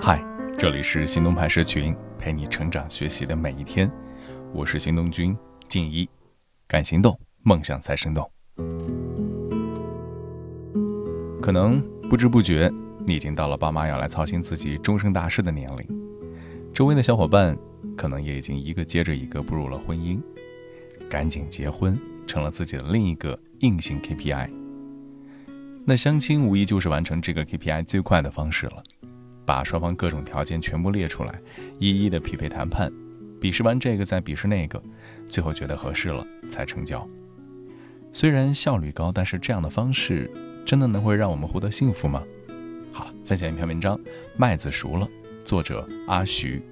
嗨，这里是行动派社群，陪你成长学习的每一天。我是行动君静一，敢行动，梦想才生动。可能不知不觉，你已经到了爸妈要来操心自己终身大事的年龄。周围的小伙伴可能也已经一个接着一个步入了婚姻，赶紧结婚成了自己的另一个硬性 KPI。那相亲无疑就是完成这个 KPI 最快的方式了。把双方各种条件全部列出来，一一的匹配谈判，比试完这个再比试那个，最后觉得合适了才成交。虽然效率高，但是这样的方式真的能会让我们获得幸福吗？好了，分享一篇文章，麦子熟了，作者阿徐。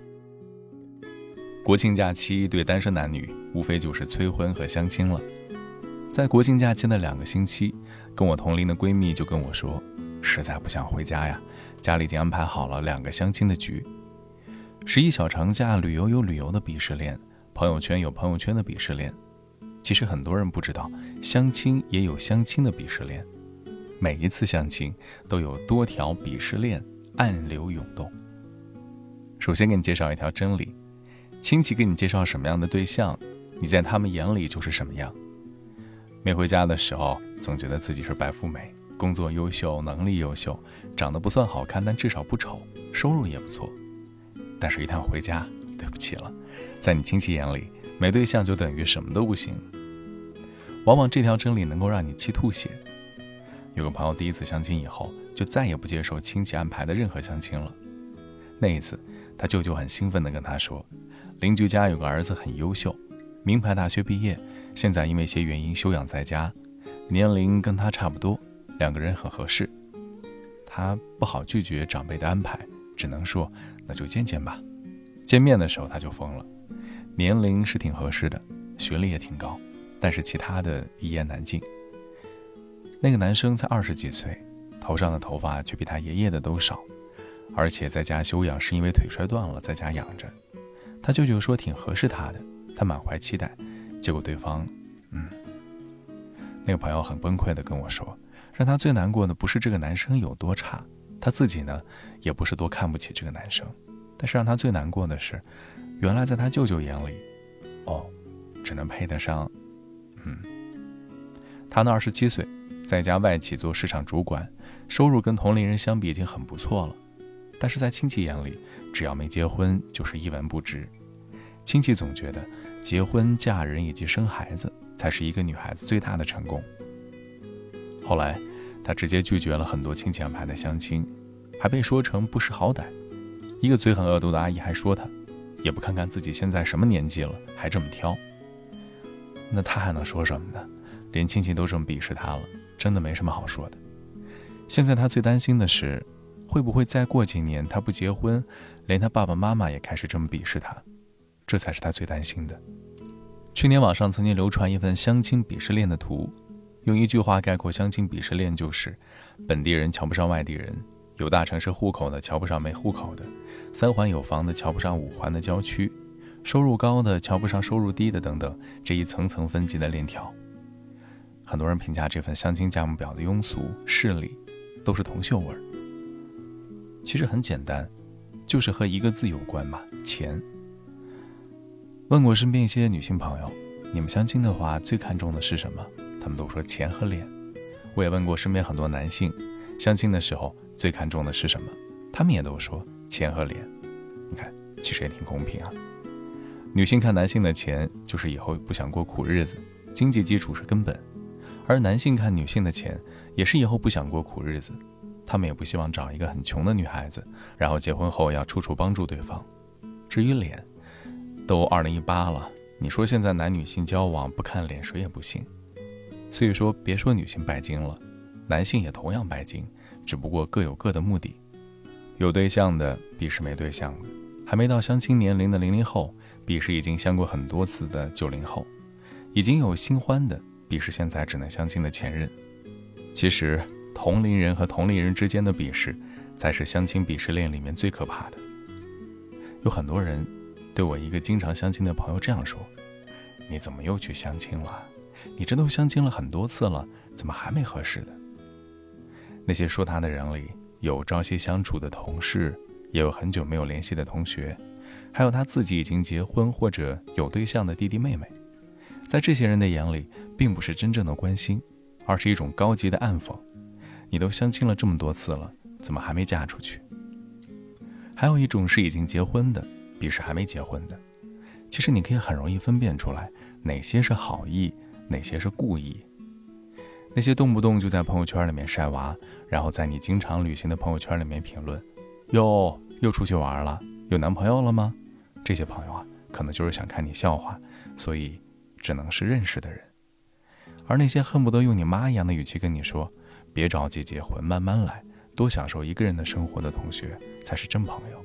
国庆假期对单身男女无非就是催婚和相亲了。在国庆假期的两个星期，跟我同龄的闺蜜就跟我说，实在不想回家呀。家里已经安排好了两个相亲的局，十一小长假旅游有旅游的鄙视链，朋友圈有朋友圈的鄙视链。其实很多人不知道，相亲也有相亲的鄙视链。每一次相亲都有多条鄙视链暗流涌动。首先给你介绍一条真理：亲戚给你介绍什么样的对象，你在他们眼里就是什么样。没回家的时候，总觉得自己是白富美。工作优秀，能力优秀，长得不算好看，但至少不丑，收入也不错。但是，一旦回家，对不起了，在你亲戚眼里，没对象就等于什么都不行。往往这条真理能够让你气吐血。有个朋友第一次相亲以后，就再也不接受亲戚安排的任何相亲了。那一次，他舅舅很兴奋地跟他说，邻居家有个儿子很优秀，名牌大学毕业，现在因为一些原因休养在家，年龄跟他差不多。两个人很合适，他不好拒绝长辈的安排，只能说那就见见吧。见面的时候他就疯了，年龄是挺合适的，学历也挺高，但是其他的一言难尽。那个男生才二十几岁，头上的头发却比他爷爷的都少，而且在家休养是因为腿摔断了，在家养着。他舅舅说挺合适他的，他满怀期待，结果对方，嗯，那个朋友很崩溃的跟我说。让他最难过的不是这个男生有多差，他自己呢，也不是多看不起这个男生，但是让他最难过的是，原来在他舅舅眼里，哦，只能配得上，嗯，他呢二十七岁，在家外企做市场主管，收入跟同龄人相比已经很不错了，但是在亲戚眼里，只要没结婚就是一文不值，亲戚总觉得结婚嫁人以及生孩子才是一个女孩子最大的成功，后来。他直接拒绝了很多亲戚安排的相亲，还被说成不识好歹。一个嘴很恶毒的阿姨还说他，也不看看自己现在什么年纪了，还这么挑。那他还能说什么呢？连亲戚都这么鄙视他了，真的没什么好说的。现在他最担心的是，会不会再过几年他不结婚，连他爸爸妈妈也开始这么鄙视他？这才是他最担心的。去年网上曾经流传一份相亲鄙视链的图。用一句话概括相亲鄙视链，就是本地人瞧不上外地人，有大城市户口的瞧不上没户口的，三环有房的瞧不上五环的郊区，收入高的瞧不上收入低的，等等，这一层层分级的链条。很多人评价这份相亲价目表的庸俗势利，都是铜臭味儿。其实很简单，就是和一个字有关嘛，钱。问过身边一些女性朋友，你们相亲的话最看重的是什么？他们都说钱和脸，我也问过身边很多男性，相亲的时候最看重的是什么？他们也都说钱和脸。你看，其实也挺公平啊。女性看男性的钱，就是以后不想过苦日子，经济基础是根本；而男性看女性的钱，也是以后不想过苦日子，他们也不希望找一个很穷的女孩子，然后结婚后要处处帮助对方。至于脸，都二零一八了，你说现在男女性交往不看脸，谁也不信。所以说，别说女性拜金了，男性也同样拜金，只不过各有各的目的。有对象的鄙视没对象的，还没到相亲年龄的零零后鄙视已经相过很多次的九零后，已经有新欢的鄙视现在只能相亲的前任。其实，同龄人和同龄人之间的鄙视，才是相亲鄙视链里面最可怕的。有很多人对我一个经常相亲的朋友这样说：“你怎么又去相亲了？”你这都相亲了很多次了，怎么还没合适的？那些说他的人里，有朝夕相处的同事、也有很久没有联系的同学，还有他自己已经结婚或者有对象的弟弟妹妹。在这些人的眼里，并不是真正的关心，而是一种高级的暗讽。你都相亲了这么多次了，怎么还没嫁出去？还有一种是已经结婚的，比是还没结婚的。其实你可以很容易分辨出来，哪些是好意，哪些是故意。那些动不动就在朋友圈里面晒娃，然后在你经常旅行的朋友圈里面评论：“哟，又出去玩了，有男朋友了吗？”这些朋友啊，可能就是想看你笑话，所以只能是认识的人。而那些恨不得用你妈一样的语气跟你说：“别着急结婚，慢慢来，多享受一个人的生活”的同学，才是真朋友，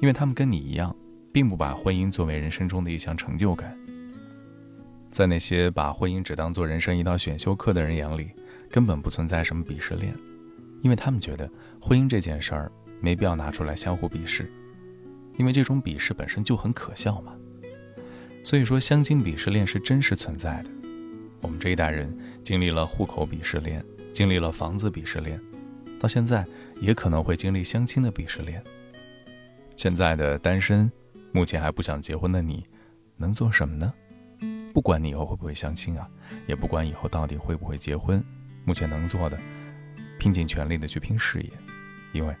因为他们跟你一样，并不把婚姻作为人生中的一项成就感。在那些把婚姻只当做人生一道选修课的人眼里，根本不存在什么鄙视链，因为他们觉得婚姻这件事儿没必要拿出来相互鄙视，因为这种鄙视本身就很可笑嘛。所以说，相亲鄙视链是真实存在的。我们这一代人经历了户口鄙视链，经历了房子鄙视链，到现在也可能会经历相亲的鄙视链。现在的单身，目前还不想结婚的你，能做什么呢？不管你以后会不会相亲啊，也不管以后到底会不会结婚，目前能做的，拼尽全力的去拼事业，因为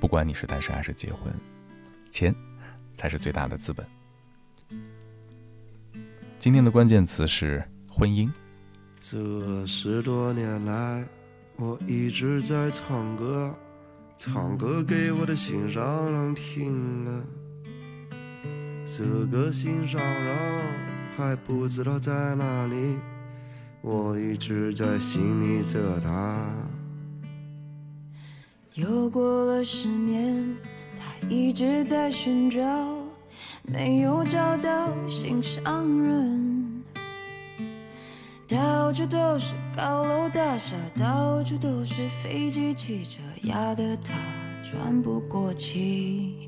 不管你是单身还是结婚，钱才是最大的资本。今天的关键词是婚姻。这十多年来，我一直在唱歌，唱歌给我的心上人听了，这个心上人。还不知道在哪里，我一直在心里着他。又过了十年，他一直在寻找，没有找到心上人。到处都是高楼大厦，到处都是飞机汽车，压得他喘不过气。